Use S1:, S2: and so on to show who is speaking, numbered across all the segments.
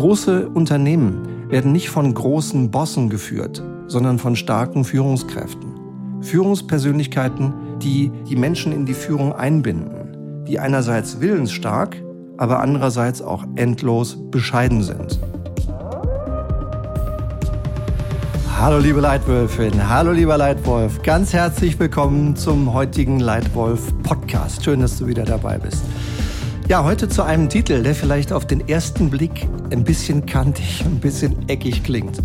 S1: Große Unternehmen werden nicht von großen Bossen geführt, sondern von starken Führungskräften. Führungspersönlichkeiten, die die Menschen in die Führung einbinden, die einerseits willensstark, aber andererseits auch endlos bescheiden sind. Hallo liebe Leitwölfin, hallo lieber Leitwolf, ganz herzlich willkommen zum heutigen Leitwolf Podcast. Schön, dass du wieder dabei bist. Ja, heute zu einem Titel, der vielleicht auf den ersten Blick ein bisschen kantig, ein bisschen eckig klingt.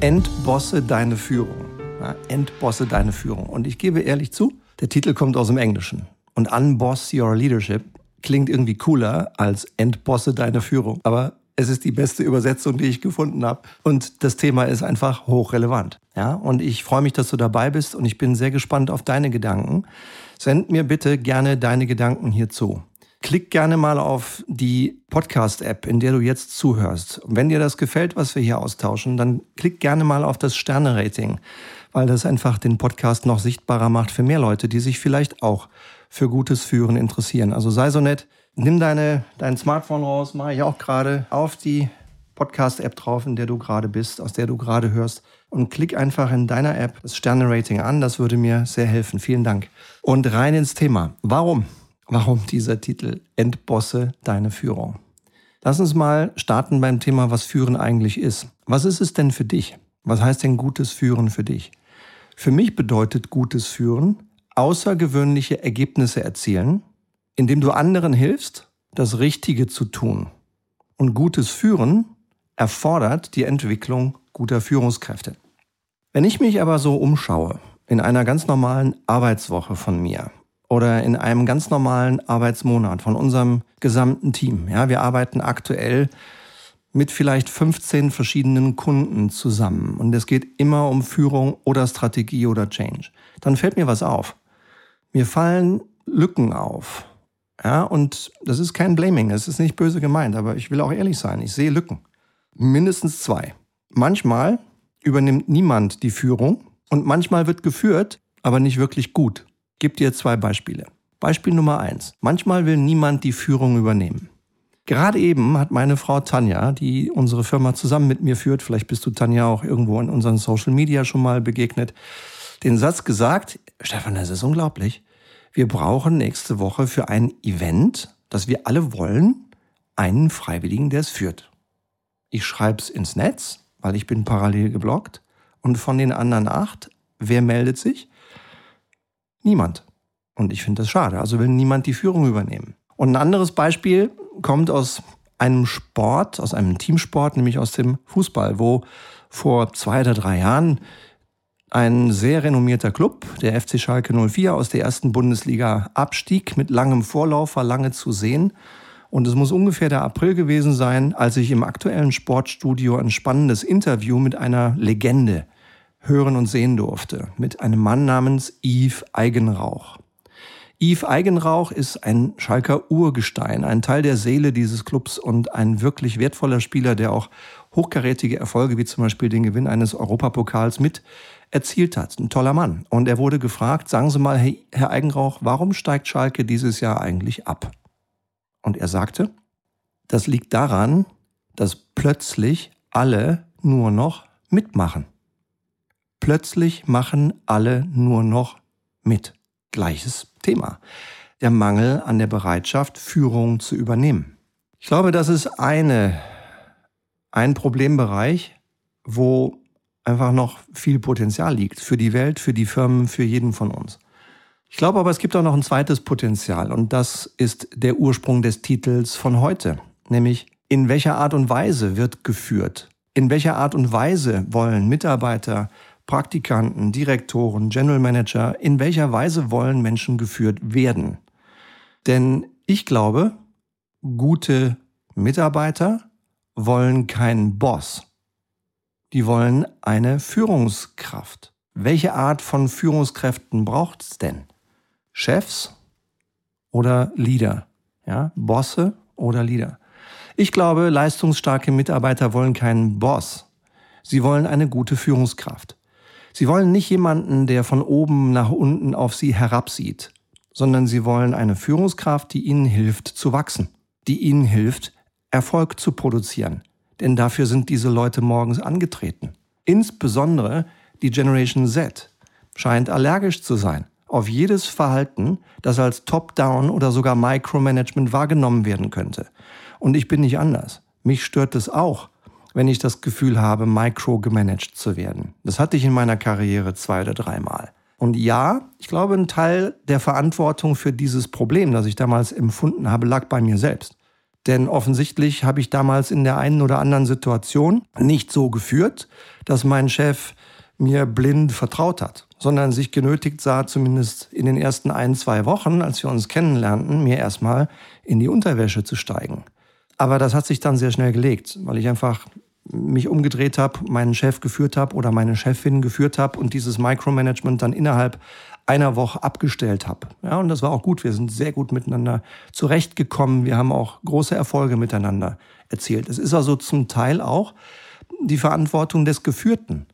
S1: Entbosse deine Führung. Ja, entbosse deine Führung. Und ich gebe ehrlich zu, der Titel kommt aus dem Englischen. Und Unboss Your Leadership klingt irgendwie cooler als Entbosse deine Führung. Aber es ist die beste Übersetzung, die ich gefunden habe. Und das Thema ist einfach hochrelevant. Ja, und ich freue mich, dass du dabei bist und ich bin sehr gespannt auf deine Gedanken. Send mir bitte gerne deine Gedanken hierzu. Klick gerne mal auf die Podcast-App, in der du jetzt zuhörst. Und wenn dir das gefällt, was wir hier austauschen, dann klick gerne mal auf das Sterne-Rating, weil das einfach den Podcast noch sichtbarer macht für mehr Leute, die sich vielleicht auch für gutes Führen interessieren. Also sei so nett, nimm deine, dein Smartphone raus, mache ich auch gerade, auf die Podcast-App drauf, in der du gerade bist, aus der du gerade hörst. Und klick einfach in deiner App das Sterne-Rating an. Das würde mir sehr helfen. Vielen Dank. Und rein ins Thema. Warum? Warum dieser Titel? Entbosse deine Führung. Lass uns mal starten beim Thema, was Führen eigentlich ist. Was ist es denn für dich? Was heißt denn gutes Führen für dich? Für mich bedeutet gutes Führen außergewöhnliche Ergebnisse erzielen, indem du anderen hilfst, das Richtige zu tun. Und gutes Führen erfordert die Entwicklung guter Führungskräfte. Wenn ich mich aber so umschaue, in einer ganz normalen Arbeitswoche von mir oder in einem ganz normalen Arbeitsmonat von unserem gesamten Team, ja, wir arbeiten aktuell mit vielleicht 15 verschiedenen Kunden zusammen und es geht immer um Führung oder Strategie oder Change, dann fällt mir was auf. Mir fallen Lücken auf, ja, und das ist kein Blaming, es ist nicht böse gemeint, aber ich will auch ehrlich sein, ich sehe Lücken. Mindestens zwei. Manchmal übernimmt niemand die Führung und manchmal wird geführt, aber nicht wirklich gut. Gib dir zwei Beispiele. Beispiel Nummer eins. Manchmal will niemand die Führung übernehmen. Gerade eben hat meine Frau Tanja, die unsere Firma zusammen mit mir führt, vielleicht bist du Tanja auch irgendwo in unseren Social Media schon mal begegnet, den Satz gesagt, Stefan, das ist unglaublich wir brauchen nächste Woche für ein Event, das wir alle wollen, einen Freiwilligen, der es führt. Ich schreibe es ins Netz, weil ich bin parallel geblockt. Und von den anderen acht, wer meldet sich? Niemand. Und ich finde das schade. Also will niemand die Führung übernehmen. Und ein anderes Beispiel kommt aus einem Sport, aus einem Teamsport, nämlich aus dem Fußball, wo vor zwei oder drei Jahren ein sehr renommierter Club, der FC Schalke 04 aus der ersten Bundesliga abstieg, mit langem Vorlauf, war lange zu sehen. Und es muss ungefähr der April gewesen sein, als ich im aktuellen Sportstudio ein spannendes Interview mit einer Legende hören und sehen durfte, mit einem Mann namens Yves Eigenrauch. Yves Eigenrauch ist ein Schalker Urgestein, ein Teil der Seele dieses Clubs und ein wirklich wertvoller Spieler, der auch hochkarätige Erfolge wie zum Beispiel den Gewinn eines Europapokals mit erzielt hat. Ein toller Mann. Und er wurde gefragt, sagen Sie mal, Herr Eigenrauch, warum steigt Schalke dieses Jahr eigentlich ab? Und er sagte, das liegt daran, dass plötzlich alle nur noch mitmachen. Plötzlich machen alle nur noch mit. Gleiches Thema. Der Mangel an der Bereitschaft, Führung zu übernehmen. Ich glaube, das ist eine, ein Problembereich, wo einfach noch viel Potenzial liegt für die Welt, für die Firmen, für jeden von uns. Ich glaube aber, es gibt auch noch ein zweites Potenzial und das ist der Ursprung des Titels von heute, nämlich in welcher Art und Weise wird geführt? In welcher Art und Weise wollen Mitarbeiter, Praktikanten, Direktoren, General Manager, in welcher Weise wollen Menschen geführt werden? Denn ich glaube, gute Mitarbeiter wollen keinen Boss die wollen eine Führungskraft. Welche Art von Führungskräften braucht es denn? Chefs oder Leader? Ja, Bosse oder Leader? Ich glaube, leistungsstarke Mitarbeiter wollen keinen Boss. Sie wollen eine gute Führungskraft. Sie wollen nicht jemanden, der von oben nach unten auf sie herabsieht, sondern sie wollen eine Führungskraft, die ihnen hilft zu wachsen, die ihnen hilft, Erfolg zu produzieren, denn dafür sind diese Leute morgens angetreten. Insbesondere die Generation Z scheint allergisch zu sein auf jedes Verhalten, das als Top-Down oder sogar Micromanagement wahrgenommen werden könnte. Und ich bin nicht anders. Mich stört es auch, wenn ich das Gefühl habe, micro gemanagt zu werden. Das hatte ich in meiner Karriere zwei oder dreimal. Und ja, ich glaube, ein Teil der Verantwortung für dieses Problem, das ich damals empfunden habe, lag bei mir selbst. Denn offensichtlich habe ich damals in der einen oder anderen Situation nicht so geführt, dass mein Chef mir blind vertraut hat, sondern sich genötigt sah, zumindest in den ersten ein, zwei Wochen, als wir uns kennenlernten, mir erstmal in die Unterwäsche zu steigen. Aber das hat sich dann sehr schnell gelegt, weil ich einfach mich umgedreht habe, meinen Chef geführt habe oder meine Chefin geführt habe und dieses Micromanagement dann innerhalb einer Woche abgestellt habe. Ja, und das war auch gut. Wir sind sehr gut miteinander zurechtgekommen. Wir haben auch große Erfolge miteinander erzielt. Es ist also zum Teil auch die Verantwortung des Geführten,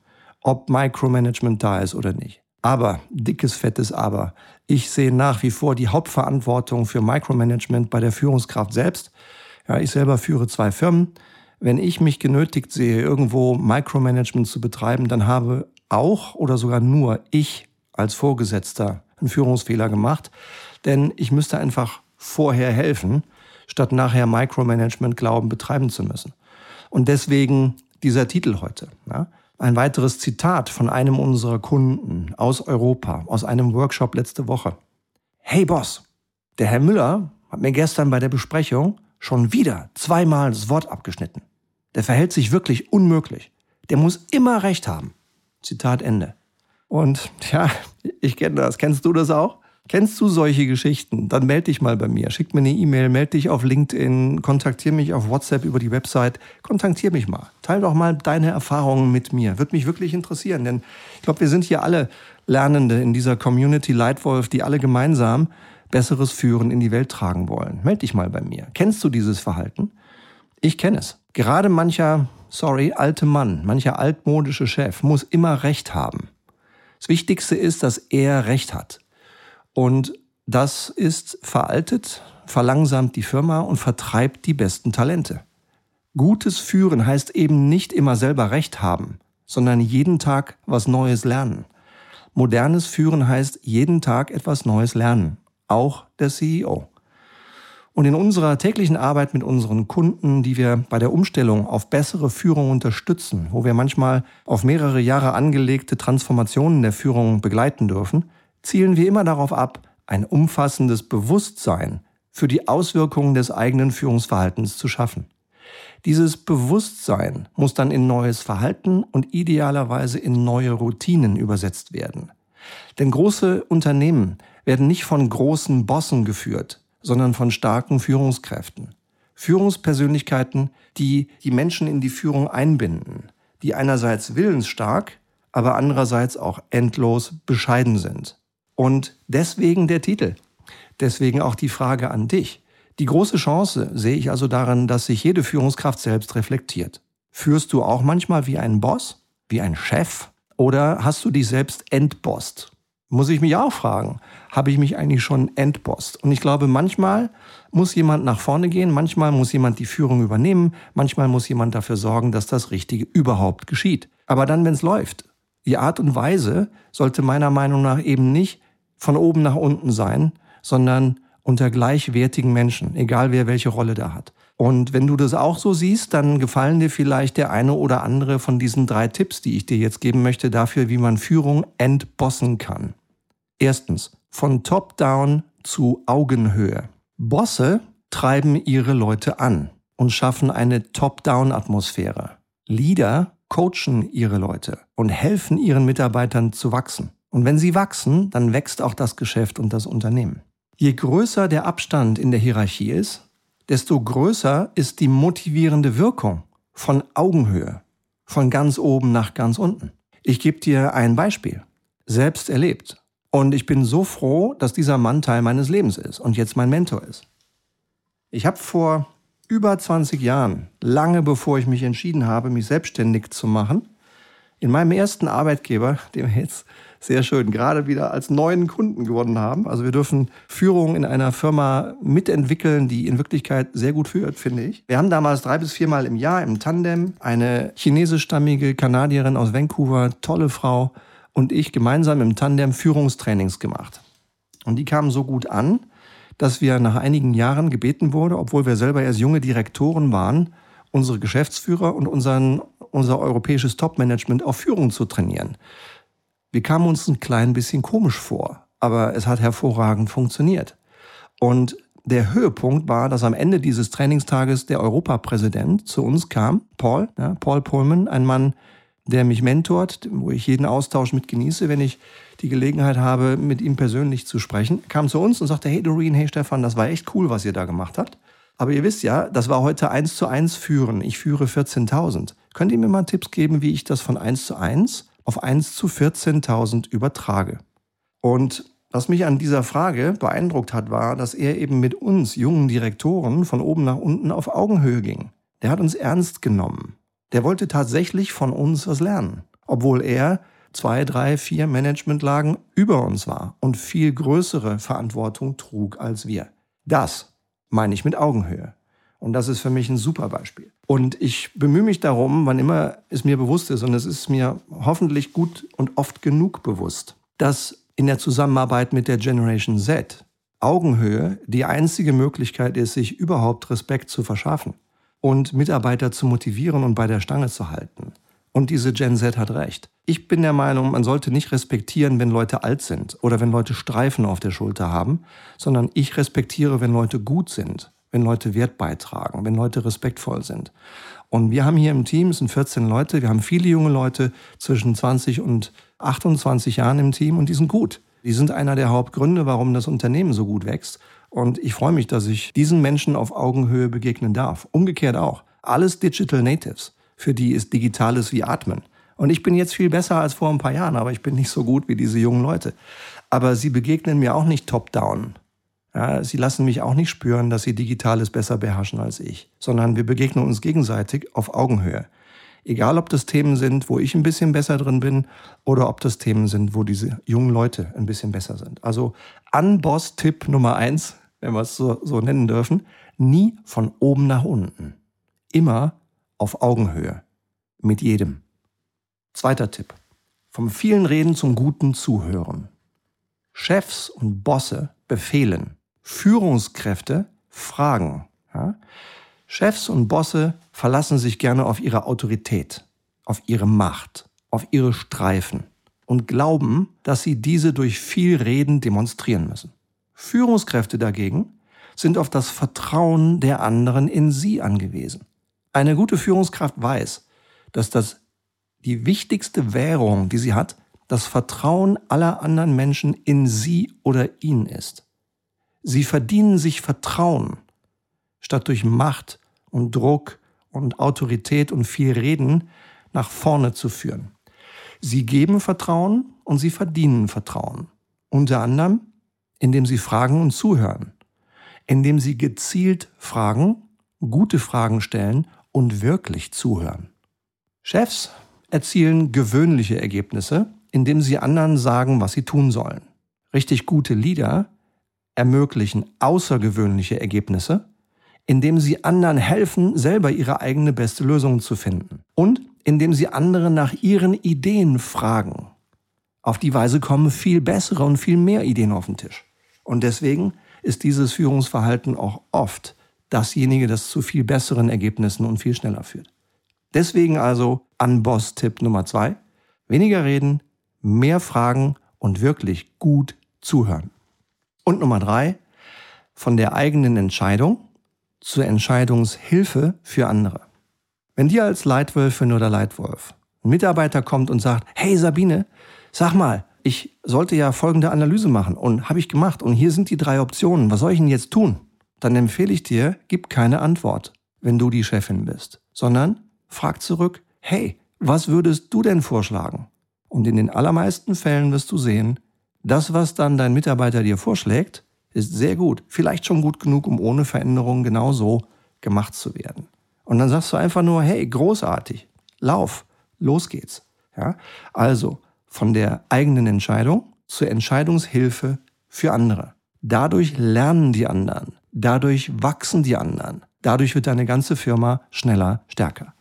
S1: ob Micromanagement da ist oder nicht. Aber, dickes, fettes Aber, ich sehe nach wie vor die Hauptverantwortung für Micromanagement bei der Führungskraft selbst. Ja, ich selber führe zwei Firmen wenn ich mich genötigt sehe, irgendwo Micromanagement zu betreiben, dann habe auch oder sogar nur ich als Vorgesetzter einen Führungsfehler gemacht, denn ich müsste einfach vorher helfen, statt nachher Micromanagement glauben betreiben zu müssen. Und deswegen dieser Titel heute. Ja? Ein weiteres Zitat von einem unserer Kunden aus Europa, aus einem Workshop letzte Woche. Hey Boss, der Herr Müller hat mir gestern bei der Besprechung schon wieder zweimal das Wort abgeschnitten. Der verhält sich wirklich unmöglich. Der muss immer recht haben. Zitat Ende. Und ja, ich kenne das. Kennst du das auch? Kennst du solche Geschichten? Dann melde dich mal bei mir. Schick mir eine E-Mail, melde dich auf LinkedIn, kontaktiere mich auf WhatsApp über die Website. Kontaktiere mich mal. Teil doch mal deine Erfahrungen mit mir. Würde mich wirklich interessieren, denn ich glaube, wir sind hier alle Lernende in dieser Community Lightwolf, die alle gemeinsam besseres Führen in die Welt tragen wollen. Melde dich mal bei mir. Kennst du dieses Verhalten? Ich kenne es. Gerade mancher, sorry, alte Mann, mancher altmodische Chef muss immer Recht haben. Das Wichtigste ist, dass er Recht hat. Und das ist veraltet, verlangsamt die Firma und vertreibt die besten Talente. Gutes Führen heißt eben nicht immer selber Recht haben, sondern jeden Tag was Neues lernen. Modernes Führen heißt jeden Tag etwas Neues lernen, auch der CEO. Und in unserer täglichen Arbeit mit unseren Kunden, die wir bei der Umstellung auf bessere Führung unterstützen, wo wir manchmal auf mehrere Jahre angelegte Transformationen der Führung begleiten dürfen, zielen wir immer darauf ab, ein umfassendes Bewusstsein für die Auswirkungen des eigenen Führungsverhaltens zu schaffen. Dieses Bewusstsein muss dann in neues Verhalten und idealerweise in neue Routinen übersetzt werden. Denn große Unternehmen werden nicht von großen Bossen geführt, sondern von starken Führungskräften. Führungspersönlichkeiten, die die Menschen in die Führung einbinden, die einerseits willensstark, aber andererseits auch endlos bescheiden sind. Und deswegen der Titel. Deswegen auch die Frage an dich. Die große Chance sehe ich also darin, dass sich jede Führungskraft selbst reflektiert. Führst du auch manchmal wie ein Boss, wie ein Chef? Oder hast du dich selbst entbosst? Muss ich mich auch fragen, habe ich mich eigentlich schon entbost? Und ich glaube, manchmal muss jemand nach vorne gehen, manchmal muss jemand die Führung übernehmen, manchmal muss jemand dafür sorgen, dass das Richtige überhaupt geschieht. Aber dann, wenn es läuft, die Art und Weise sollte meiner Meinung nach eben nicht von oben nach unten sein, sondern unter gleichwertigen Menschen, egal wer welche Rolle da hat. Und wenn du das auch so siehst, dann gefallen dir vielleicht der eine oder andere von diesen drei Tipps, die ich dir jetzt geben möchte, dafür, wie man Führung entbossen kann. Erstens, von Top-Down zu Augenhöhe. Bosse treiben ihre Leute an und schaffen eine Top-Down-Atmosphäre. Leader coachen ihre Leute und helfen ihren Mitarbeitern zu wachsen. Und wenn sie wachsen, dann wächst auch das Geschäft und das Unternehmen. Je größer der Abstand in der Hierarchie ist, desto größer ist die motivierende Wirkung von Augenhöhe, von ganz oben nach ganz unten. Ich gebe dir ein Beispiel, selbst erlebt. Und ich bin so froh, dass dieser Mann Teil meines Lebens ist und jetzt mein Mentor ist. Ich habe vor über 20 Jahren, lange bevor ich mich entschieden habe, mich selbstständig zu machen, In meinem ersten Arbeitgeber, den wir jetzt sehr schön gerade wieder als neuen Kunden gewonnen haben. Also wir dürfen Führung in einer Firma mitentwickeln, die in Wirklichkeit sehr gut führt, finde ich. Wir haben damals drei bis viermal im Jahr im Tandem eine chinesischstammige Kanadierin aus Vancouver, tolle Frau, und ich gemeinsam im Tandem Führungstrainings gemacht. Und die kamen so gut an, dass wir nach einigen Jahren gebeten wurde, obwohl wir selber erst junge Direktoren waren, unsere Geschäftsführer und unseren, unser europäisches Top-Management auf Führung zu trainieren. Wir kamen uns ein klein bisschen komisch vor, aber es hat hervorragend funktioniert. Und der Höhepunkt war, dass am Ende dieses Trainingstages der Europapräsident zu uns kam, Paul, ja, Paul Pullman, ein Mann, der mich mentort, wo ich jeden Austausch mit genieße, wenn ich die Gelegenheit habe, mit ihm persönlich zu sprechen, kam zu uns und sagte, hey Doreen, hey Stefan, das war echt cool, was ihr da gemacht habt. Aber ihr wisst ja, das war heute eins zu eins führen. Ich führe 14.000. Könnt ihr mir mal Tipps geben, wie ich das von eins zu eins auf eins zu 14.000 übertrage? Und was mich an dieser Frage beeindruckt hat, war, dass er eben mit uns jungen Direktoren von oben nach unten auf Augenhöhe ging. Der hat uns ernst genommen. Der wollte tatsächlich von uns was lernen, obwohl er zwei, drei, vier Managementlagen über uns war und viel größere Verantwortung trug als wir. Das meine ich mit Augenhöhe. Und das ist für mich ein super Beispiel. Und ich bemühe mich darum, wann immer es mir bewusst ist, und es ist mir hoffentlich gut und oft genug bewusst, dass in der Zusammenarbeit mit der Generation Z Augenhöhe die einzige Möglichkeit ist, sich überhaupt Respekt zu verschaffen und Mitarbeiter zu motivieren und bei der Stange zu halten. Und diese Gen Z hat recht. Ich bin der Meinung, man sollte nicht respektieren, wenn Leute alt sind oder wenn Leute Streifen auf der Schulter haben, sondern ich respektiere, wenn Leute gut sind, wenn Leute Wert beitragen, wenn Leute respektvoll sind. Und wir haben hier im Team, es sind 14 Leute, wir haben viele junge Leute zwischen 20 und 28 Jahren im Team und die sind gut. Die sind einer der Hauptgründe, warum das Unternehmen so gut wächst. Und ich freue mich, dass ich diesen Menschen auf Augenhöhe begegnen darf. Umgekehrt auch. Alles Digital Natives. Für die ist Digitales wie Atmen. Und ich bin jetzt viel besser als vor ein paar Jahren, aber ich bin nicht so gut wie diese jungen Leute. Aber sie begegnen mir auch nicht top-down. Ja, sie lassen mich auch nicht spüren, dass sie Digitales besser beherrschen als ich, sondern wir begegnen uns gegenseitig auf Augenhöhe. Egal, ob das Themen sind, wo ich ein bisschen besser drin bin oder ob das Themen sind, wo diese jungen Leute ein bisschen besser sind. Also Unboss-Tipp Nummer eins, wenn wir es so, so nennen dürfen, nie von oben nach unten. Immer auf Augenhöhe. Mit jedem. Zweiter Tipp. Vom vielen Reden zum guten Zuhören. Chefs und Bosse befehlen. Führungskräfte fragen. Ja? Chefs und Bosse verlassen sich gerne auf ihre Autorität, auf ihre Macht, auf ihre Streifen und glauben, dass sie diese durch viel Reden demonstrieren müssen. Führungskräfte dagegen sind auf das Vertrauen der anderen in sie angewiesen. Eine gute Führungskraft weiß, dass das die wichtigste Währung, die sie hat, das Vertrauen aller anderen Menschen in sie oder ihn ist. Sie verdienen sich Vertrauen, statt durch Macht und Druck und Autorität und viel Reden nach vorne zu führen. Sie geben Vertrauen und sie verdienen Vertrauen. Unter anderem indem sie fragen und zuhören, indem sie gezielt fragen, gute Fragen stellen und wirklich zuhören. Chefs erzielen gewöhnliche Ergebnisse, indem sie anderen sagen, was sie tun sollen. Richtig gute Leader ermöglichen außergewöhnliche Ergebnisse, indem sie anderen helfen, selber ihre eigene beste Lösung zu finden. Und indem sie andere nach ihren Ideen fragen. Auf die Weise kommen viel bessere und viel mehr Ideen auf den Tisch. Und deswegen ist dieses Führungsverhalten auch oft dasjenige, das zu viel besseren Ergebnissen und viel schneller führt. Deswegen also an Boss-Tipp Nummer zwei. Weniger reden, mehr fragen und wirklich gut zuhören. Und Nummer drei, von der eigenen Entscheidung zur Entscheidungshilfe für andere. Wenn dir als Leitwölfin oder Leitwolf ein Mitarbeiter kommt und sagt, hey Sabine, sag mal, ich sollte ja folgende Analyse machen und habe ich gemacht und hier sind die drei Optionen, was soll ich denn jetzt tun? Dann empfehle ich dir, gib keine Antwort, wenn du die Chefin bist, sondern frag zurück, hey, was würdest du denn vorschlagen? Und in den allermeisten Fällen wirst du sehen, das, was dann dein Mitarbeiter dir vorschlägt, ist sehr gut, vielleicht schon gut genug, um ohne Veränderung genau so gemacht zu werden. Und dann sagst du einfach nur, hey, großartig, lauf, los geht's. Ja? Also von der eigenen Entscheidung zur Entscheidungshilfe für andere. Dadurch lernen die anderen. Dadurch wachsen die anderen. Dadurch wird deine ganze Firma schneller, stärker.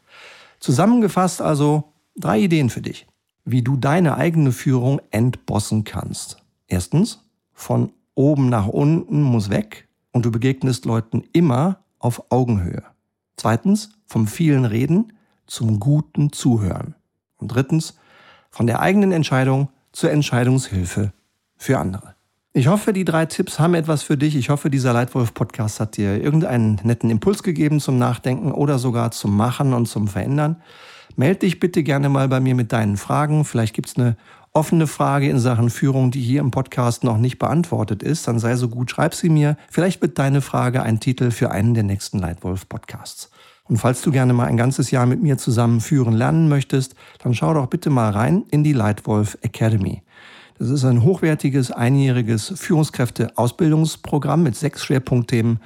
S1: Zusammengefasst also drei Ideen für dich, wie du deine eigene Führung entbossen kannst. Erstens, von oben nach unten muss weg und du begegnest Leuten immer auf Augenhöhe. Zweitens, vom vielen Reden zum guten Zuhören. Und drittens, von der eigenen Entscheidung zur Entscheidungshilfe für andere. Ich hoffe, die drei Tipps haben etwas für dich. Ich hoffe, dieser Leitwolf-Podcast hat dir irgendeinen netten Impuls gegeben zum Nachdenken oder sogar zum Machen und zum Verändern. Meld dich bitte gerne mal bei mir mit deinen Fragen. Vielleicht gibt es eine offene Frage in Sachen Führung, die hier im Podcast noch nicht beantwortet ist. Dann sei so gut, schreib sie mir. Vielleicht wird deine Frage ein Titel für einen der nächsten Leitwolf-Podcasts. Und falls du gerne mal ein ganzes Jahr mit mir zusammen führen lernen möchtest, dann schau doch bitte mal rein in die Leitwolf Academy. Das ist ein hochwertiges, einjähriges Führungskräfte-Ausbildungsprogramm mit sechs Schwerpunktthemen.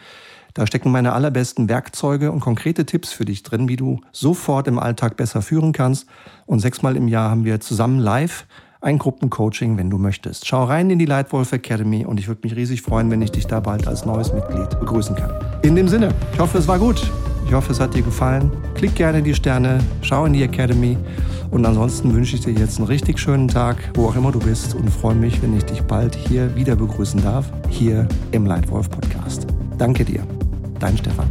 S1: Da stecken meine allerbesten Werkzeuge und konkrete Tipps für dich drin, wie du sofort im Alltag besser führen kannst. Und sechsmal im Jahr haben wir zusammen live ein Gruppencoaching, wenn du möchtest. Schau rein in die Lightwolf Academy und ich würde mich riesig freuen, wenn ich dich da bald als neues Mitglied begrüßen kann. In dem Sinne, ich hoffe, es war gut. Ich hoffe, es hat dir gefallen. Klick gerne in die Sterne, schau in die Academy und ansonsten wünsche ich dir jetzt einen richtig schönen Tag, wo auch immer du bist und freue mich, wenn ich dich bald hier wieder begrüßen darf, hier im Lightwolf Podcast. Danke dir, dein Stefan.